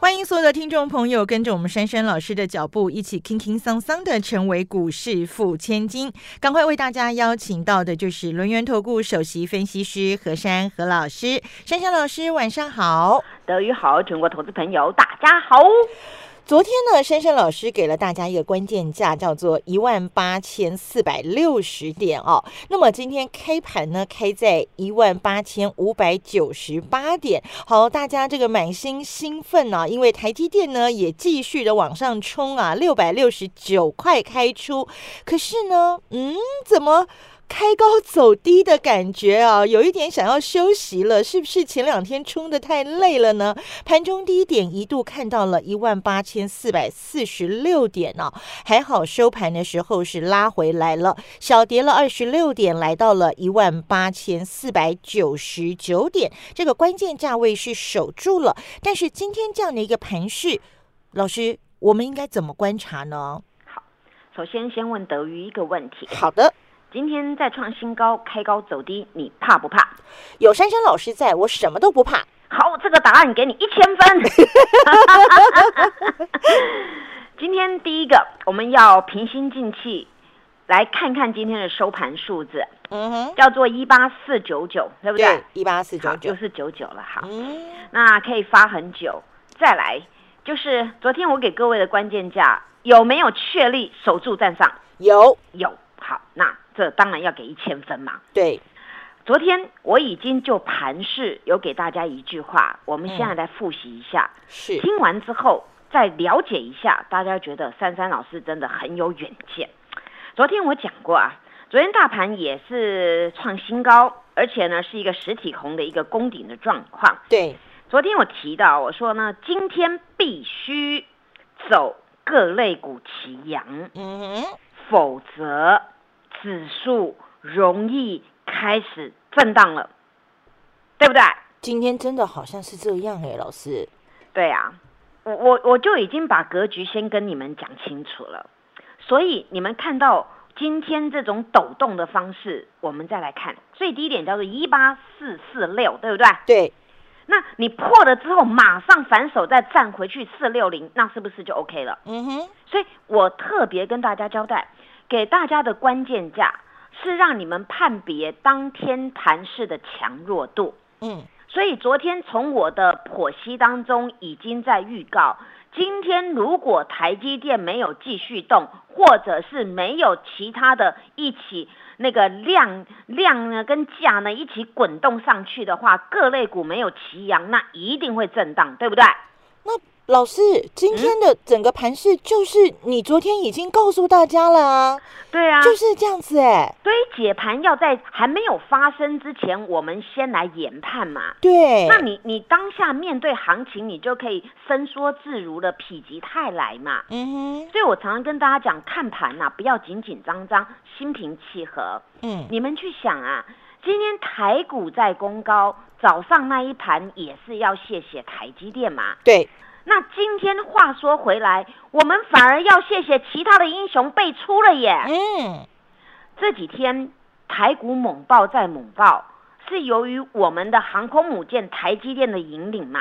欢迎所有的听众朋友跟着我们珊珊老师的脚步，一起轻轻桑桑的成为股市富千金。赶快为大家邀请到的就是轮源投顾首席分析师何珊何老师，珊珊老师晚上好，德语好，全国投资朋友大家好。昨天呢，珊珊老师给了大家一个关键价，叫做一万八千四百六十点哦。那么今天开盘呢，开在一万八千五百九十八点。好，大家这个满心兴奋啊，因为台积电呢也继续的往上冲啊，六百六十九块开出。可是呢，嗯，怎么？开高走低的感觉啊，有一点想要休息了，是不是前两天冲的太累了呢？盘中低点一度看到了一万八千四百四十六点呢，还好收盘的时候是拉回来了，小跌了二十六点，来到了一万八千四百九十九点，这个关键价位是守住了。但是今天这样的一个盘势，老师，我们应该怎么观察呢？好，首先先问德瑜一个问题。好的。今天再创新高，开高走低，你怕不怕？有珊珊老师在，我什么都不怕。好，这个答案给你一千分。今天第一个，我们要平心静气来看看今天的收盘数字。嗯哼，叫做一八四九九，对不对？一八四九九，就是九九了。好，那可以发很久。再来，就是昨天我给各位的关键价，有没有确立守住站上？有，有。好，那。这当然要给一千分嘛。对，昨天我已经就盘势有给大家一句话，我们现在来复习一下。是，听完之后再了解一下，大家觉得珊珊老师真的很有远见。昨天我讲过啊，昨天大盘也是创新高，而且呢是一个实体红的一个攻顶的状况。对，昨天我提到我说呢，今天必须走各类股齐扬，嗯，否则。指数容易开始震荡了，对不对？今天真的好像是这样哎，老师。对啊，我我我就已经把格局先跟你们讲清楚了，所以你们看到今天这种抖动的方式，我们再来看最低点叫做一八四四六，对不对？对。那你破了之后，马上反手再站回去四六零，那是不是就 OK 了？嗯哼。所以我特别跟大家交代。给大家的关键价是让你们判别当天盘势的强弱度。嗯，所以昨天从我的剖析当中已经在预告，今天如果台积电没有继续动，或者是没有其他的一起那个量量呢跟价呢一起滚动上去的话，各类股没有齐扬，那一定会震荡，对不对？那。老师，今天的整个盘势就是你昨天已经告诉大家了啊，对啊，就是这样子哎。所以解盘要在还没有发生之前，我们先来研判嘛。对，那你你当下面对行情，你就可以伸缩自如的否极泰来嘛。嗯哼。所以我常常跟大家讲，看盘呐，不要紧紧张张，心平气和。嗯。你们去想啊，今天台股在攻高，早上那一盘也是要谢谢台积电嘛。对。那今天话说回来，我们反而要谢谢其他的英雄辈出了耶。嗯，这几天台股猛爆再猛爆，是由于我们的航空母舰台积电的引领嘛。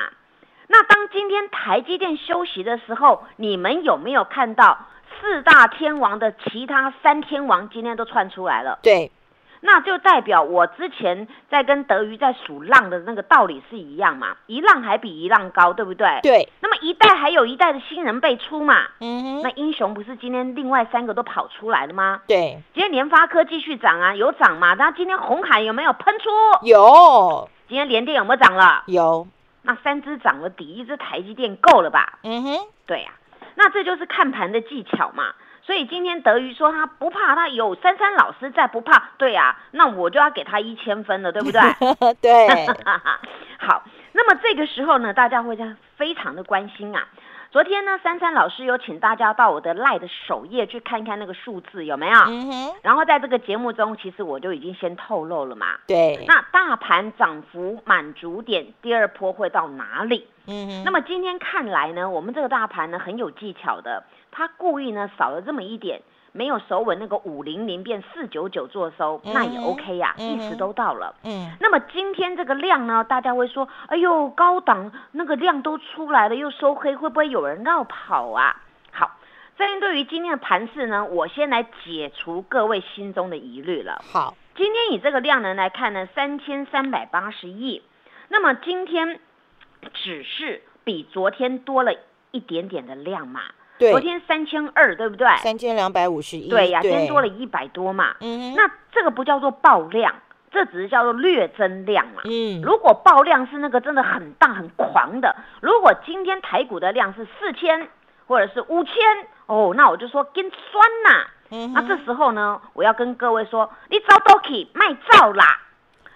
那当今天台积电休息的时候，你们有没有看到四大天王的其他三天王今天都窜出来了？对。那就代表我之前在跟德瑜在数浪的那个道理是一样嘛，一浪还比一浪高，对不对？对。那么一代还有一代的新人辈出嘛，嗯哼。那英雄不是今天另外三个都跑出来了吗？对。今天联发科继续涨啊，有涨嘛？那今天红海有没有喷出？有。今天联电有没有涨了？有。那三只涨了，抵一只台积电够了吧？嗯哼。对呀，那这就是看盘的技巧嘛。所以今天德瑜说他不怕，他有珊珊老师在不怕。对呀，那我就要给他一千分了，对不对？对。好，那么这个时候呢，大家会在非常的关心啊。昨天呢，珊珊老师有请大家到我的赖的首页去看一看那个数字有没有？嗯哼。然后在这个节目中，其实我就已经先透露了嘛。对。那大盘涨幅满足点，第二波会到哪里？嗯哼。那么今天看来呢，我们这个大盘呢很有技巧的，它故意呢少了这么一点。没有守稳那个五零零变四九九做收，那也 OK 呀，意思都到了。嗯，那么今天这个量呢，大家会说，哎呦，高档那个量都出来了，又收黑，会不会有人绕跑啊？好，针对于今天的盘势呢，我先来解除各位心中的疑虑了。好，今天以这个量能来看呢，三千三百八十亿，那么今天只是比昨天多了一点点的量嘛。昨天三千二，对不对？三千两百五十一。对呀，今天多了一百多嘛。嗯。那这个不叫做爆量，这只是叫做略增量嘛。嗯。如果爆量是那个真的很大很狂的，如果今天台股的量是四千或者是五千，哦，那我就说跟酸呐。嗯。那这时候呢，我要跟各位说，你早都可以卖照啦，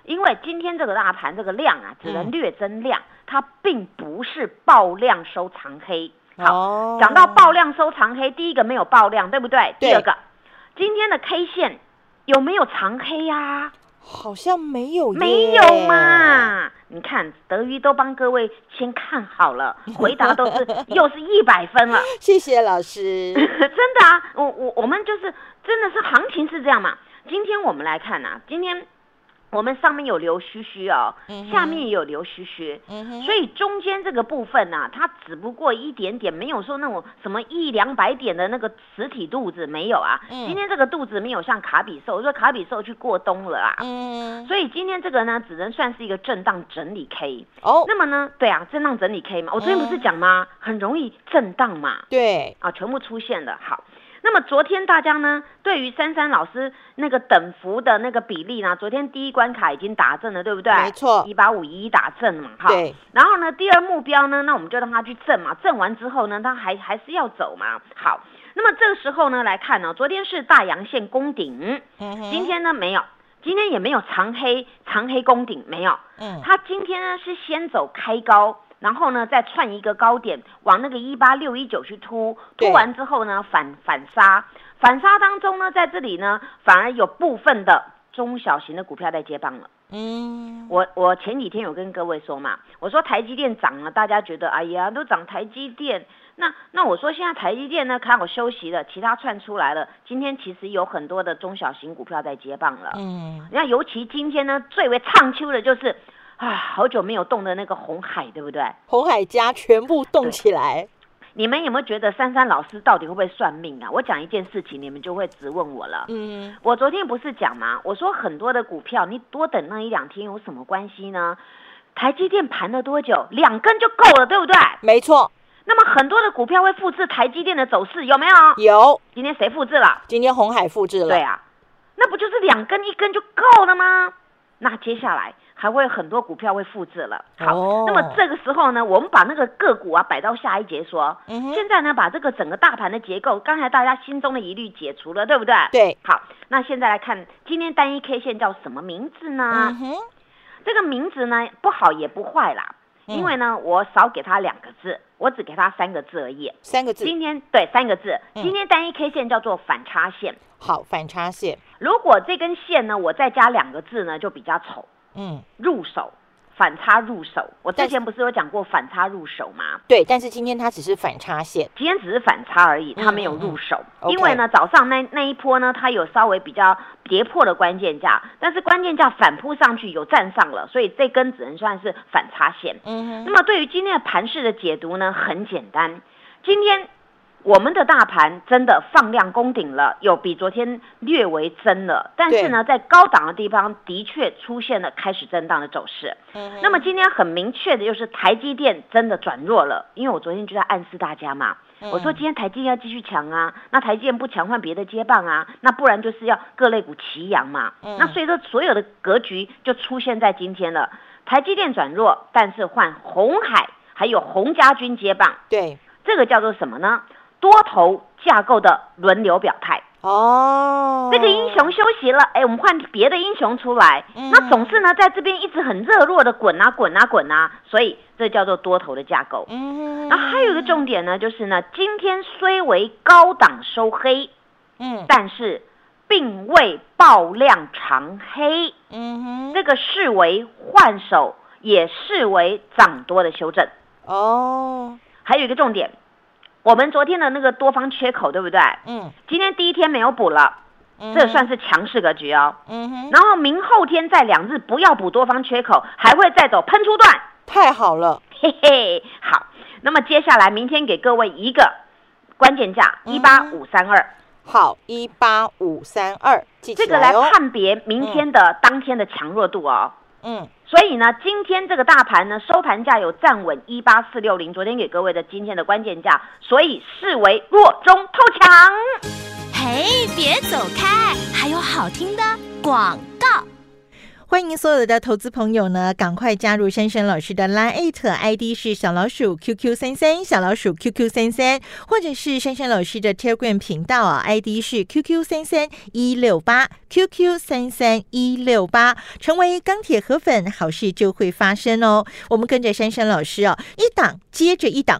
因为今天这个大盘这个量啊，只能略增量，它并不是爆量收长黑。好，讲到爆量收长黑，第一个没有爆量，对不对？第二个，今天的 K 线有没有长黑呀？好像没有，没有嘛？你看德瑜都帮各位先看好了，回答都是又是一百分了。谢谢老师，真的啊，我我我们就是真的是行情是这样嘛？今天我们来看呐，今天。我们上面有留须须哦，下面也有留须须，所以中间这个部分呢，它只不过一点点，没有说那种什么一两百点的那个实体肚子没有啊。今天这个肚子没有像卡比兽，说卡比兽去过冬了啊。所以今天这个呢，只能算是一个震荡整理 K。哦，那么呢，对啊，震荡整理 K 嘛，我昨天不是讲吗？很容易震荡嘛。对，啊，全部出现了，好。那么昨天大家呢，对于珊珊老师那个等幅的那个比例呢，昨天第一关卡已经打正了，对不对？没错，一八五一打正嘛，哈。对。然后呢，第二目标呢，那我们就让他去正嘛，正完之后呢，他还还是要走嘛。好，那么这个时候呢来看呢，昨天是大阳线攻顶，今天呢没有，今天也没有长黑长黑攻顶，没有。嗯。他今天呢是先走开高。然后呢，再串一个高点，往那个一八六一九去突，突完之后呢，反反杀，反杀当中呢，在这里呢，反而有部分的中小型的股票在接棒了。嗯，我我前几天有跟各位说嘛，我说台积电涨了，大家觉得哎呀，都涨台积电，那那我说现在台积电呢，开好休息了，其他串出来了，今天其实有很多的中小型股票在接棒了。嗯，那尤其今天呢，最为畅秋的就是。啊，好久没有动的那个红海，对不对？红海家全部动起来。你们有没有觉得珊珊老师到底会不会算命啊？我讲一件事情，你们就会直问我了。嗯，我昨天不是讲吗？我说很多的股票，你多等那一两天有什么关系呢？台积电盘了多久？两根就够了，对不对？没错。那么很多的股票会复制台积电的走势，有没有？有。今天谁复制了？今天红海复制了。对啊，那不就是两根一根就够了吗？那接下来。还会很多股票会复制了。好，那么这个时候呢，我们把那个个股啊摆到下一节说。嗯现在呢，把这个整个大盘的结构，刚才大家心中的疑虑解除了，对不对？对。好，那现在来看今天单一 K 线叫什么名字呢？这个名字呢不好也不坏啦，因为呢我少给它两个字，我只给它三个字而已。三个字。今天对三个字，今天单一 K 线叫做反差线。好，反差线。如果这根线呢，我再加两个字呢，就比较丑。嗯，入手反差入手，我之前不是有讲过反差入手吗？对，但是今天它只是反差线，今天只是反差而已，它没有入手。因为呢，早上那那一波呢，它有稍微比较跌破的关键价，但是关键价反扑上去有站上了，所以这根只能算是反差线。嗯，那么对于今天的盘势的解读呢，很简单，今天。我们的大盘真的放量攻顶了，有比昨天略微增了，但是呢，在高档的地方的确出现了开始震荡的走势。嗯，那么今天很明确的就是台积电真的转弱了，因为我昨天就在暗示大家嘛，我说今天台积电要继续强啊，那台积电不强换别的接棒啊，那不然就是要各类股齐扬嘛。嗯，那所以说所有的格局就出现在今天了，台积电转弱，但是换红海还有洪家军接棒。对，这个叫做什么呢？多头架构的轮流表态。哦，这个英雄休息了，哎，我们换别的英雄出来，那总是呢在这边一直很热络的滚啊滚啊滚啊，所以这叫做多头的架构。嗯，那还有一个重点呢，就是呢今天虽为高档收黑，嗯，但是并未爆量长黑，嗯哼，这个视为换手，也视为涨多的修正。哦，还有一个重点。我们昨天的那个多方缺口，对不对？嗯。今天第一天没有补了，这算是强势格局哦。嗯哼。然后明后天再两日不要补多方缺口，还会再走喷出段。太好了，嘿嘿。好，那么接下来明天给各位一个关键价一八五三二。好，一八五三二，这个来判别明天的当天的强弱度哦。嗯。所以呢，今天这个大盘呢，收盘价有站稳一八四六零，昨天给各位的今天的关键价，所以视为弱中透强。嘿，别走开，还有好听的广告。欢迎所有的投资朋友呢，赶快加入珊珊老师的 Line ID 是小老鼠 QQ 三三小老鼠 QQ 三三，或者是珊珊老师的 Telegram 频道啊，ID 是 QQ 三三一六八 QQ 三三一六八，成为钢铁河粉，好事就会发生哦。我们跟着珊珊老师啊，一档接着一档。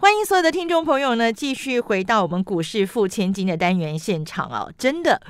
欢迎所有的听众朋友呢，继续回到我们股市付千金的单元现场哦！真的，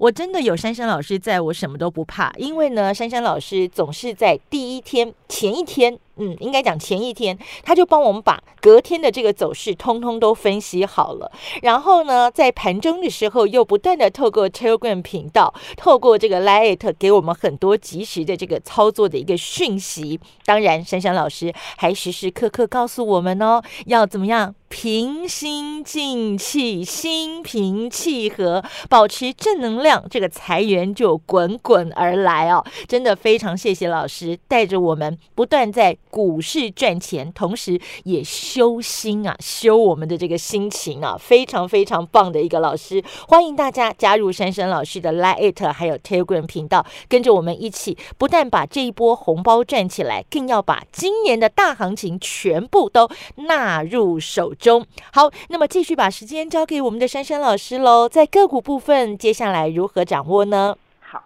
我真的有珊珊老师在，我什么都不怕，因为呢，珊珊老师总是在第一天前一天。嗯，应该讲前一天，他就帮我们把隔天的这个走势通通都分析好了。然后呢，在盘中的时候，又不断的透过 Telegram 频道，透过这个 Lite 给我们很多及时的这个操作的一个讯息。当然，珊珊老师还时时刻刻告诉我们哦，要怎么样。平心静气，心平气和，保持正能量，这个财源就滚滚而来哦！真的非常谢谢老师带着我们不断在股市赚钱，同时也修心啊，修我们的这个心情啊，非常非常棒的一个老师。欢迎大家加入珊珊老师的 Lite 还有 Telegram 频道，跟着我们一起，不但把这一波红包赚起来，更要把今年的大行情全部都纳入手。中好，那么继续把时间交给我们的珊珊老师喽。在个股部分，接下来如何掌握呢？好，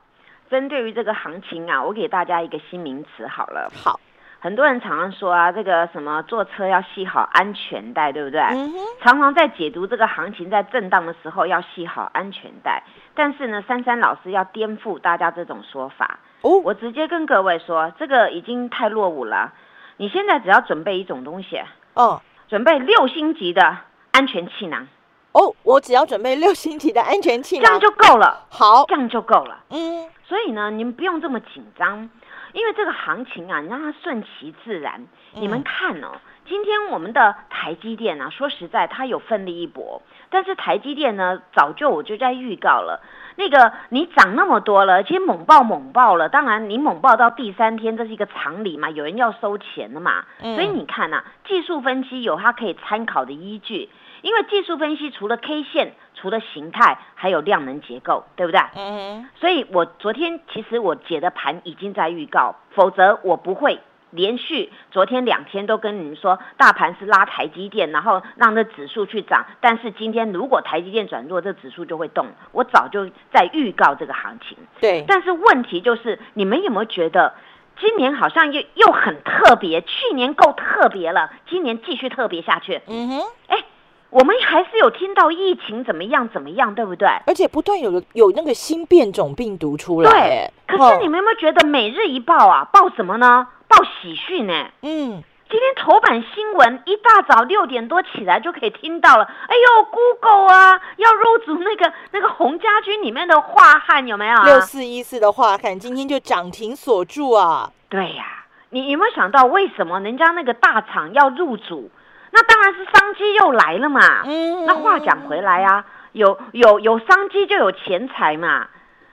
针对于这个行情啊，我给大家一个新名词好了。好，很多人常常说啊，这个什么坐车要系好安全带，对不对？嗯哼。常常在解读这个行情在震荡的时候要系好安全带，但是呢，珊珊老师要颠覆大家这种说法。哦，我直接跟各位说，这个已经太落伍了。你现在只要准备一种东西。哦。准备六星级的安全气囊哦，我只要准备六星级的安全气囊，这样就够了。好，这样就够了。嗯，所以呢，你们不用这么紧张，因为这个行情啊，你让它顺其自然。你们看哦，今天我们的台积电啊，说实在，它有奋力一搏，但是台积电呢，早就我就在预告了。那个你涨那么多了，而且猛爆猛爆了，当然你猛爆到第三天，这是一个常理嘛，有人要收钱的嘛，所以你看呐，技术分析有它可以参考的依据，因为技术分析除了 K 线，除了形态，还有量能结构，对不对？嗯，所以我昨天其实我解的盘已经在预告，否则我不会。连续昨天两天都跟你们说，大盘是拉台积电，然后让这指数去涨。但是今天如果台积电转弱，这指数就会动。我早就在预告这个行情。对。但是问题就是，你们有没有觉得今年好像又又很特别？去年够特别了，今年继续特别下去。嗯哼。哎。我们还是有听到疫情怎么样怎么样，对不对？而且不断有有那个新变种病毒出来。对，可是你们有没有觉得每日一报啊？报什么呢？报喜讯呢？嗯，今天头版新闻一大早六点多起来就可以听到了。哎呦，Google 啊，要入主那个那个洪家军里面的华汉有没有？六四一四的华汉今天就涨停锁住啊。对呀，你有没有想到为什么人家那个大厂要入主？那当然是商机又来了嘛。嗯，那话讲回来啊，有有有商机就有钱财嘛。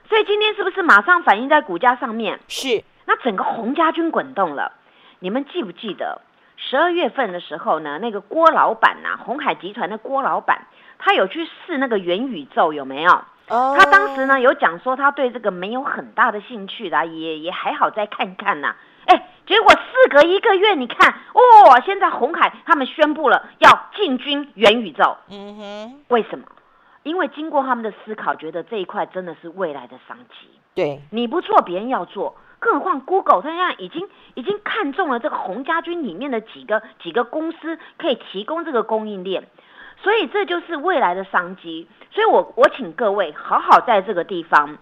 所以今天是不是马上反映在股价上面？是。那整个洪家军滚动了。你们记不记得十二月份的时候呢，那个郭老板呐，红海集团的郭老板，他有去试那个元宇宙，有没有？哦，他当时呢有讲说他对这个没有很大的兴趣的，也也还好再看看呐。哎，结果事隔一个月，你看，哦，现在红海他们宣布了要进军元宇宙。嗯哼，为什么？因为经过他们的思考，觉得这一块真的是未来的商机。对，你不做，别人要做。更何况，Google 它现在已经已经看中了这个红家军里面的几个几个公司，可以提供这个供应链，所以这就是未来的商机。所以我我请各位好好在这个地方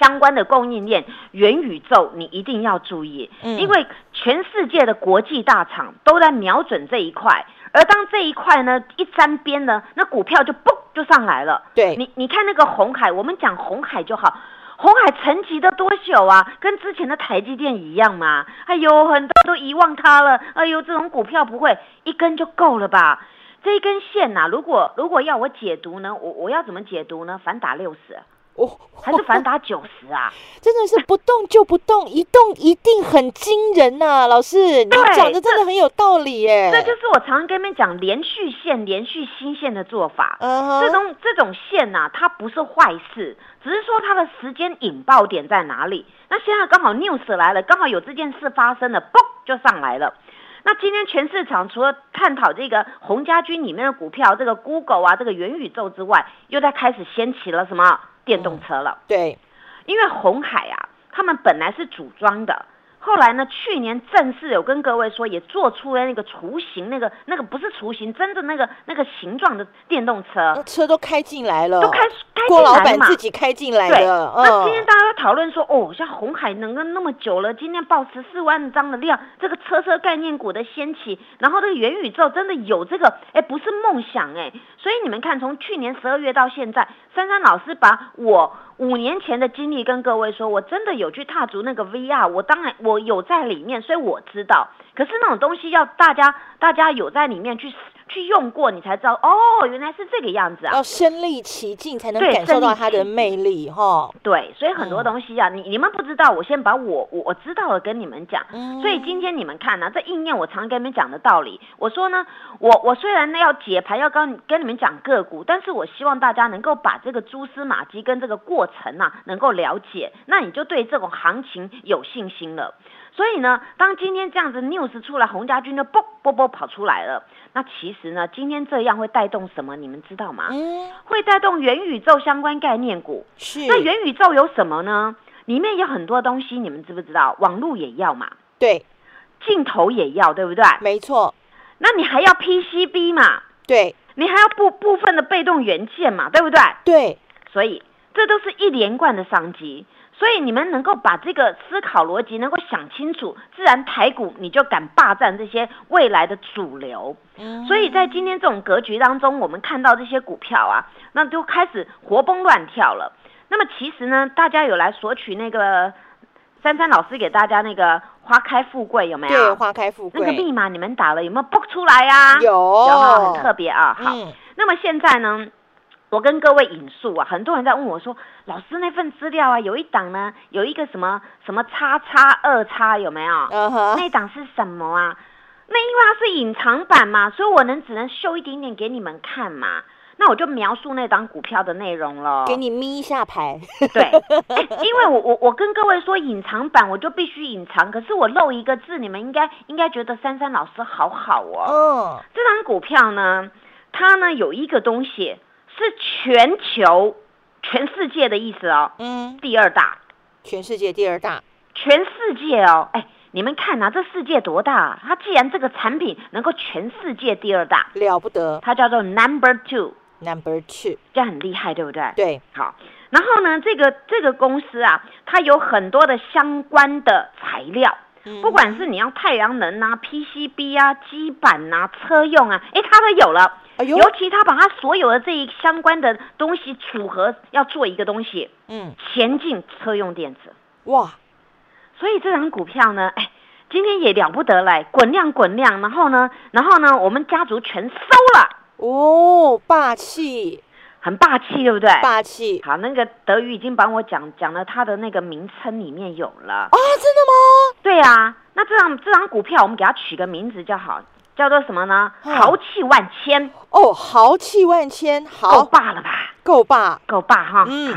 相关的供应链元宇宙，你一定要注意，因为全世界的国际大厂都在瞄准这一块，而当这一块呢一沾边呢，那股票就嘣就上来了。对你，你看那个红海，我们讲红海就好。红海沉寂的多久啊？跟之前的台积电一样吗？哎呦，很多都遗忘它了。哎呦，这种股票不会一根就够了吧？这一根线呐，如果如果要我解读呢，我我要怎么解读呢？反打六十。哦，还是反打九十啊？真的是不动就不动，一动一定很惊人呐！老师，你讲的真的很有道理耶。这就是我常常跟你们讲连续线、连续新线的做法。嗯这种这种线呐，它不是坏事，只是说它的时间引爆点在哪里。那现在刚好 news 来了，刚好有这件事发生了，嘣就上来了。那今天全市场除了探讨这个红家军里面的股票，这个 Google 啊，这个元宇宙之外，又在开始掀起了什么？电动车了，对，因为红海啊，他们本来是组装的。后来呢？去年正式有跟各位说，也做出了那个雏形，那个那个不是雏形，真的那个那个形状的电动车，车都开进来了，都开开郭老板自己开进来的。那今天大家讨论说，哦，像红海能够那么久了，今天报十四万张的量，这个车车概念股的掀起，然后这个元宇宙真的有这个，哎，不是梦想哎。所以你们看，从去年十二月到现在，珊珊老师把我。五年前的经历跟各位说，我真的有去踏足那个 VR，我当然我有在里面，所以我知道。可是那种东西要大家大家有在里面去。去用过你才知道哦，原来是这个样子啊！要身临其境才能感受到它的魅力哈。对，所以很多东西啊，你你们不知道，我先把我我我知道的跟你们讲。所以今天你们看呢，这应验我常跟你们讲的道理。我说呢，我我虽然呢要解盘，要跟跟你们讲个股，但是我希望大家能够把这个蛛丝马迹跟这个过程啊能够了解，那你就对这种行情有信心了。所以呢，当今天这样子 news 出来，洪家军就啵啵啵跑出来了。那其实呢，今天这样会带动什么？你们知道吗？嗯，会带动元宇宙相关概念股。是。那元宇宙有什么呢？里面有很多东西，你们知不知道？网络也要嘛？对。镜头也要，对不对？没错。那你还要 PCB 嘛？对。你还要部部分的被动元件嘛？对不对？对。所以这都是一连贯的商机。所以你们能够把这个思考逻辑能够想清楚，自然台股你就敢霸占这些未来的主流。所以在今天这种格局当中，我们看到这些股票啊，那就开始活蹦乱跳了。那么其实呢，大家有来索取那个珊珊老师给大家那个花开富贵有没有？对，花开富贵那个密码你们打了有没有 book 出来呀？有，很特别啊。好，那么现在呢？我跟各位引述啊，很多人在问我说：“老师那份资料啊，有一档呢，有一个什么什么叉叉二叉有没有？那档是什么啊？那因为它是隐藏版嘛，所以我能只能秀一点点给你们看嘛。那我就描述那档股票的内容了，给你眯一下牌。对，因为我我我跟各位说隐藏版，我就必须隐藏。可是我漏一个字，你们应该应该觉得珊珊老师好好哦。嗯，这档股票呢，它呢有一个东西。是全球、全世界的意思哦。嗯，第二大，全世界第二大，全世界哦。哎，你们看呐，这世界多大？啊它既然这个产品能够全世界第二大，了不得。它叫做 Number Two，Number Two，这样很厉害，对不对？对。好，然后呢，这个这个公司啊，它有很多的相关的材料，不管是你要太阳能啊、PCB 啊、基板啊、车用啊，哎，它都有了。尤其他把他所有的这一相关的东西组合，要做一个东西，嗯，前进车用电子，哇！所以这张股票呢，哎，今天也了不得嘞，滚量滚量，然后呢，然后呢，我们家族全收了，哦，霸气，很霸气，对不对？霸气。好，那个德宇已经帮我讲讲了他的那个名称里面有了啊，真的吗？对啊，那这张这张股票我们给它取个名字就好，叫做什么呢？豪气万千哦，豪气万千，够霸了吧？够霸，够霸哈。嗯。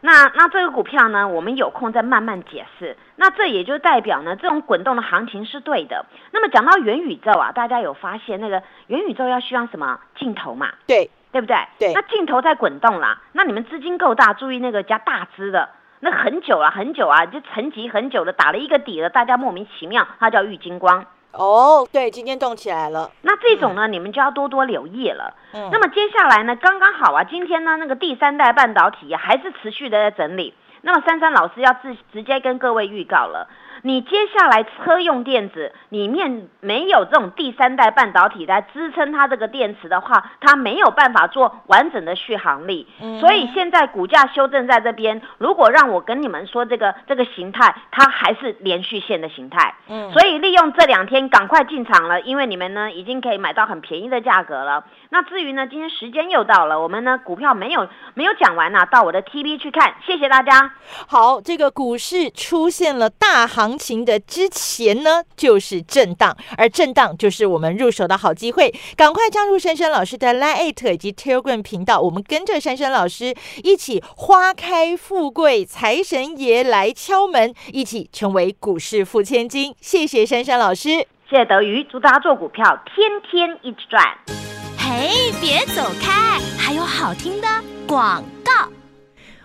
那那这个股票呢，我们有空再慢慢解释。那这也就代表呢，这种滚动的行情是对的。那么讲到元宇宙啊，大家有发现那个元宇宙要需要什么镜头嘛？对，对不对？对。那镜头在滚动啦，那你们资金够大，注意那个加大资的，那很久了，很久啊，就沉积很久了，打了一个底了，大家莫名其妙，它叫玉金光。哦，对，今天动起来了。那这种呢，你们就要多多留意了。嗯，那么接下来呢，刚刚好啊，今天呢，那个第三代半导体啊，还是持续的在整理。那么珊珊老师要直直接跟各位预告了。你接下来车用电子里面没有这种第三代半导体来支撑它这个电池的话，它没有办法做完整的续航力。所以现在股价修正在这边，如果让我跟你们说这个这个形态，它还是连续线的形态。嗯，所以利用这两天赶快进场了，因为你们呢已经可以买到很便宜的价格了。那至于呢，今天时间又到了，我们呢股票没有没有讲完呢，到我的 TV 去看。谢谢大家。好，这个股市出现了大行。行情的之前呢，就是震荡，而震荡就是我们入手的好机会。赶快加入珊珊老师的 Line 以及 Telegram 频道，我们跟着珊珊老师一起花开富贵，财神爷来敲门，一起成为股市富千金。谢谢珊珊老师，谢谢德瑜，祝大家做股票天天一直赚。哎，别走开，还有好听的广告。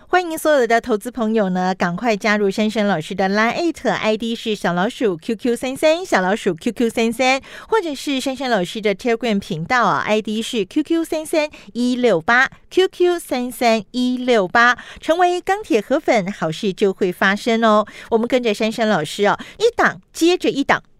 欢迎所有的投资朋友呢，赶快加入珊珊老师的 Line ID 是小老鼠 QQ 三三小老鼠 QQ 三三，或者是珊珊老师的 Telegram 频道啊，ID 是 QQ 三三一六八 QQ 三三一六八，成为钢铁河粉，好事就会发生哦。我们跟着珊珊老师哦，一档接着一档。